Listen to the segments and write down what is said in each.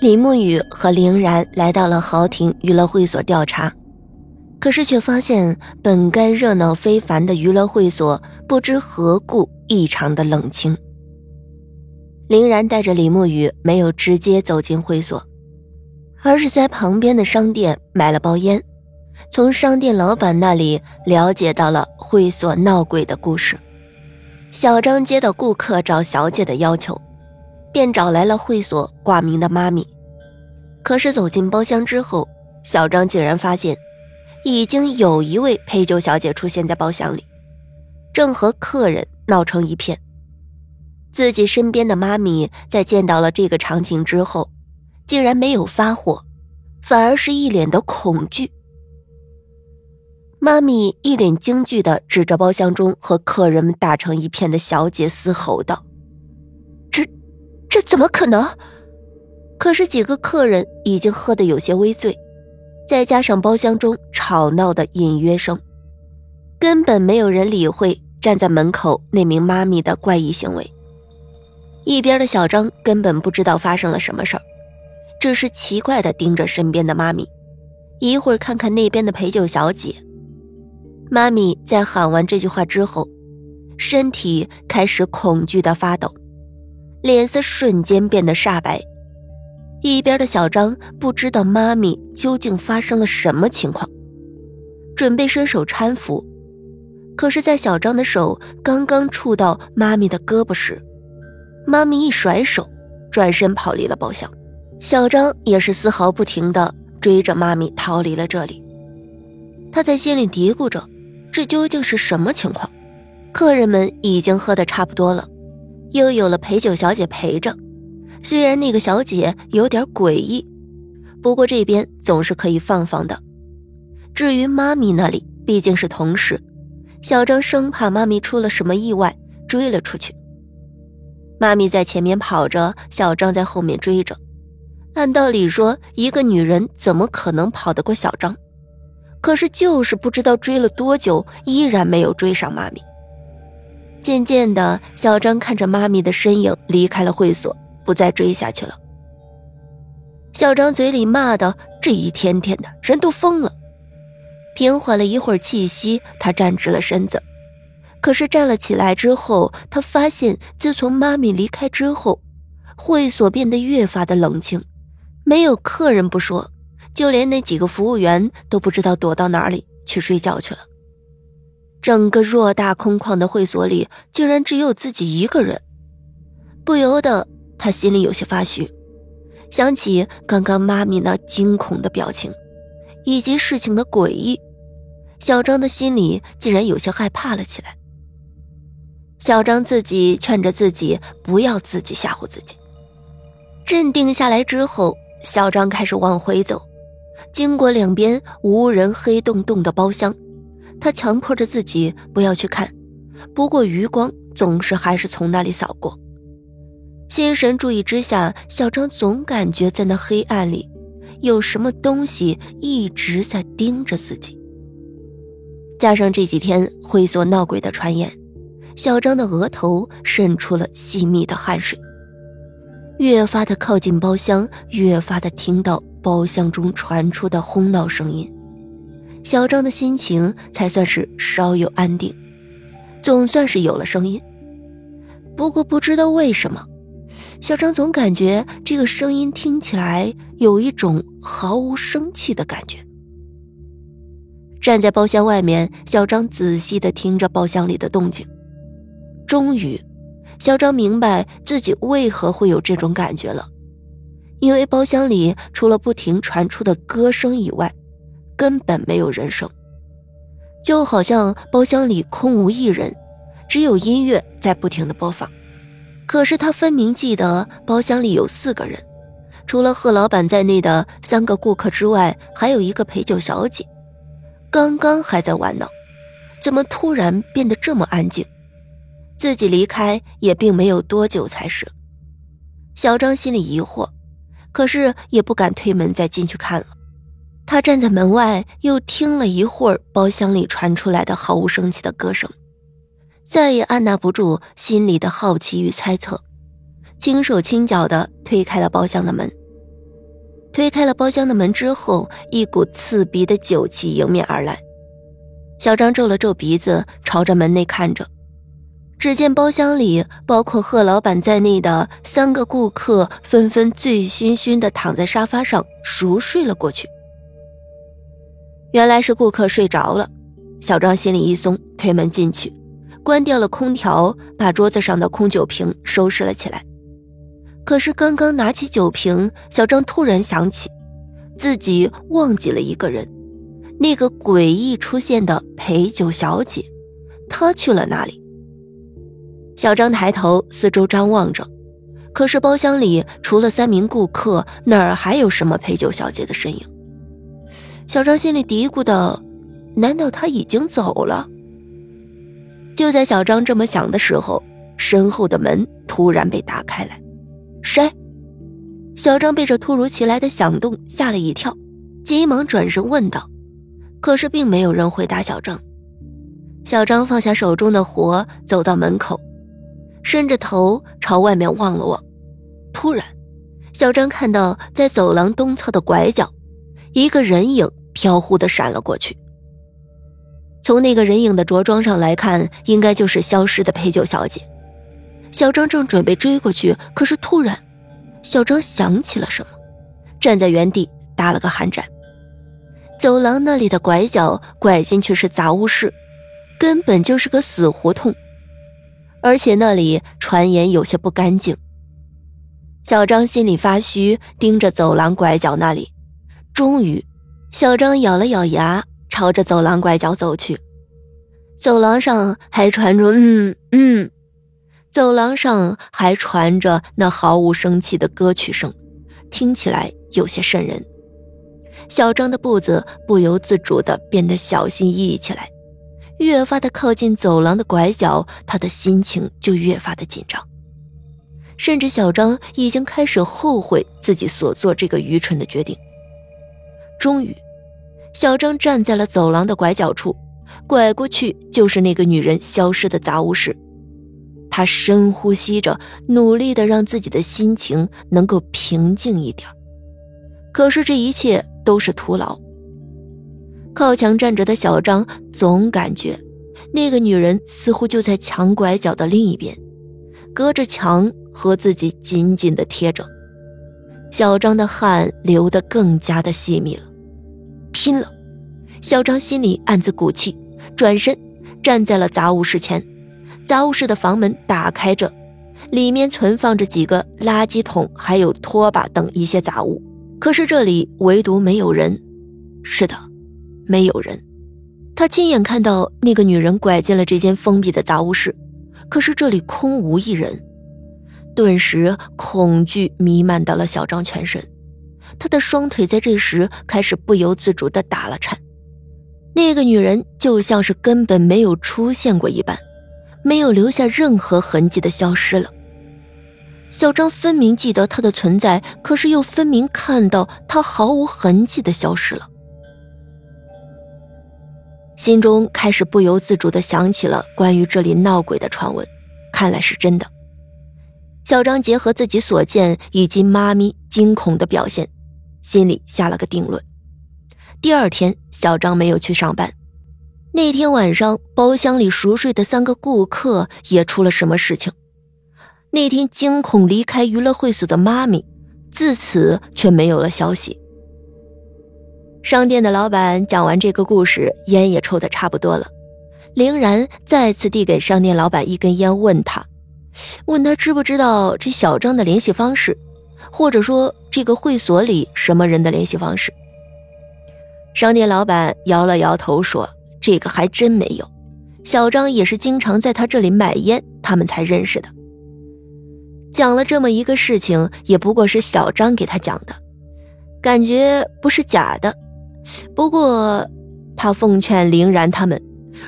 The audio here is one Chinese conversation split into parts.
李沐雨和凌然来到了豪庭娱乐会所调查，可是却发现本该热闹非凡的娱乐会所不知何故异常的冷清。凌然带着李沐雨没有直接走进会所，而是在旁边的商店买了包烟，从商店老板那里了解到了会所闹鬼的故事。小张接到顾客找小姐的要求。便找来了会所挂名的妈咪，可是走进包厢之后，小张竟然发现，已经有一位陪酒小姐出现在包厢里，正和客人闹成一片。自己身边的妈咪在见到了这个场景之后，竟然没有发火，反而是一脸的恐惧。妈咪一脸惊惧的指着包厢中和客人们打成一片的小姐嘶吼道。怎么可能？可是几个客人已经喝得有些微醉，再加上包厢中吵闹的隐约声，根本没有人理会站在门口那名妈咪的怪异行为。一边的小张根本不知道发生了什么事儿，只是奇怪的盯着身边的妈咪，一会儿看看那边的陪酒小姐。妈咪在喊完这句话之后，身体开始恐惧的发抖。脸色瞬间变得煞白，一边的小张不知道妈咪究竟发生了什么情况，准备伸手搀扶，可是，在小张的手刚刚触到妈咪的胳膊时，妈咪一甩手，转身跑离了包厢。小张也是丝毫不停的追着妈咪逃离了这里。他在心里嘀咕着：这究竟是什么情况？客人们已经喝得差不多了。又有了陪酒小姐陪着，虽然那个小姐有点诡异，不过这边总是可以放放的。至于妈咪那里，毕竟是同事，小张生怕妈咪出了什么意外，追了出去。妈咪在前面跑着，小张在后面追着。按道理说，一个女人怎么可能跑得过小张？可是就是不知道追了多久，依然没有追上妈咪。渐渐的，小张看着妈咪的身影离开了会所，不再追下去了。小张嘴里骂道：“这一天天的，人都疯了。”平缓了一会儿气息，他站直了身子。可是站了起来之后，他发现自从妈咪离开之后，会所变得越发的冷清，没有客人不说，就连那几个服务员都不知道躲到哪里去睡觉去了。整个偌大空旷的会所里，竟然只有自己一个人，不由得他心里有些发虚。想起刚刚妈咪那惊恐的表情，以及事情的诡异，小张的心里竟然有些害怕了起来。小张自己劝着自己，不要自己吓唬自己。镇定下来之后，小张开始往回走，经过两边无人、黑洞洞的包厢。他强迫着自己不要去看，不过余光总是还是从那里扫过。心神注意之下，小张总感觉在那黑暗里，有什么东西一直在盯着自己。加上这几天会所闹鬼的传言，小张的额头渗出了细密的汗水。越发的靠近包厢，越发的听到包厢中传出的哄闹声音。小张的心情才算是稍有安定，总算是有了声音。不过不知道为什么，小张总感觉这个声音听起来有一种毫无生气的感觉。站在包厢外面，小张仔细的听着包厢里的动静。终于，小张明白自己为何会有这种感觉了，因为包厢里除了不停传出的歌声以外。根本没有人声，就好像包厢里空无一人，只有音乐在不停的播放。可是他分明记得包厢里有四个人，除了贺老板在内的三个顾客之外，还有一个陪酒小姐，刚刚还在玩闹，怎么突然变得这么安静？自己离开也并没有多久才是。小张心里疑惑，可是也不敢推门再进去看了。他站在门外，又听了一会儿包厢里传出来的毫无生气的歌声，再也按捺不住心里的好奇与猜测，轻手轻脚地推开了包厢的门，推开了包厢的门之后，一股刺鼻的酒气迎面而来。小张皱了皱鼻子，朝着门内看着。只见包厢里，包括贺老板在内的三个顾客纷纷醉醺醺的躺在沙发上熟睡了过去。原来是顾客睡着了，小张心里一松，推门进去，关掉了空调，把桌子上的空酒瓶收拾了起来。可是刚刚拿起酒瓶，小张突然想起，自己忘记了一个人，那个诡异出现的陪酒小姐，她去了哪里？小张抬头四周张望着，可是包厢里除了三名顾客，哪儿还有什么陪酒小姐的身影？小张心里嘀咕的：难道他已经走了？就在小张这么想的时候，身后的门突然被打开来。谁？小张被这突如其来的响动吓了一跳，急忙转身问道。可是并没有人回答小张。小张放下手中的活，走到门口。伸着头朝外面望了望，突然，小张看到在走廊东侧的拐角，一个人影飘忽的闪了过去。从那个人影的着装上来看，应该就是消失的陪酒小姐。小张正准备追过去，可是突然，小张想起了什么，站在原地打了个寒战。走廊那里的拐角拐进去是杂物室，根本就是个死胡同。而且那里传言有些不干净。小张心里发虚，盯着走廊拐角那里。终于，小张咬了咬牙，朝着走廊拐角走去。走廊上还传着“嗯嗯”，走廊上还传着那毫无生气的歌曲声，听起来有些瘆人。小张的步子不由自主地变得小心翼翼起来。越发的靠近走廊的拐角，他的心情就越发的紧张，甚至小张已经开始后悔自己所做这个愚蠢的决定。终于，小张站在了走廊的拐角处，拐过去就是那个女人消失的杂物室。他深呼吸着，努力的让自己的心情能够平静一点，可是这一切都是徒劳。靠墙站着的小张总感觉，那个女人似乎就在墙拐角的另一边，隔着墙和自己紧紧的贴着。小张的汗流得更加的细密了，拼了！小张心里暗自鼓气，转身站在了杂物室前。杂物室的房门打开着，里面存放着几个垃圾桶，还有拖把等一些杂物。可是这里唯独没有人。是的。没有人，他亲眼看到那个女人拐进了这间封闭的杂物室，可是这里空无一人。顿时，恐惧弥漫到了小张全身，他的双腿在这时开始不由自主的打了颤。那个女人就像是根本没有出现过一般，没有留下任何痕迹的消失了。小张分明记得她的存在，可是又分明看到她毫无痕迹的消失了。心中开始不由自主的想起了关于这里闹鬼的传闻，看来是真的。小张结合自己所见以及妈咪惊恐的表现，心里下了个定论。第二天，小张没有去上班。那天晚上，包厢里熟睡的三个顾客也出了什么事情？那天惊恐离开娱乐会所的妈咪，自此却没有了消息。商店的老板讲完这个故事，烟也抽得差不多了。凌然再次递给商店老板一根烟，问他：“问他知不知道这小张的联系方式，或者说这个会所里什么人的联系方式？”商店老板摇了摇头说：“这个还真没有。小张也是经常在他这里买烟，他们才认识的。讲了这么一个事情，也不过是小张给他讲的，感觉不是假的。”不过，他奉劝凌然他们，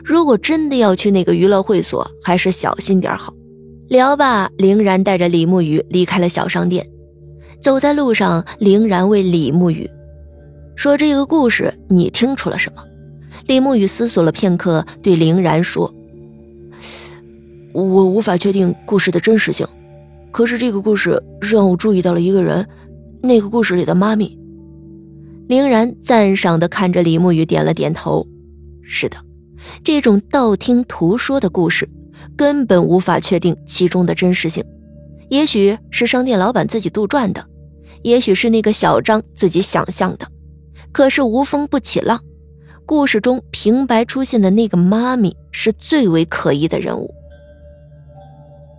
如果真的要去那个娱乐会所，还是小心点好。聊罢，凌然带着李慕雨离开了小商店。走在路上，凌然问李慕雨说：“这个故事你听出了什么？”李慕雨思索了片刻，对凌然说：“我无法确定故事的真实性，可是这个故事让我注意到了一个人，那个故事里的妈咪，凌然赞赏的看着李沐雨，点了点头。是的，这种道听途说的故事，根本无法确定其中的真实性。也许是商店老板自己杜撰的，也许是那个小张自己想象的。可是无风不起浪，故事中平白出现的那个妈咪是最为可疑的人物。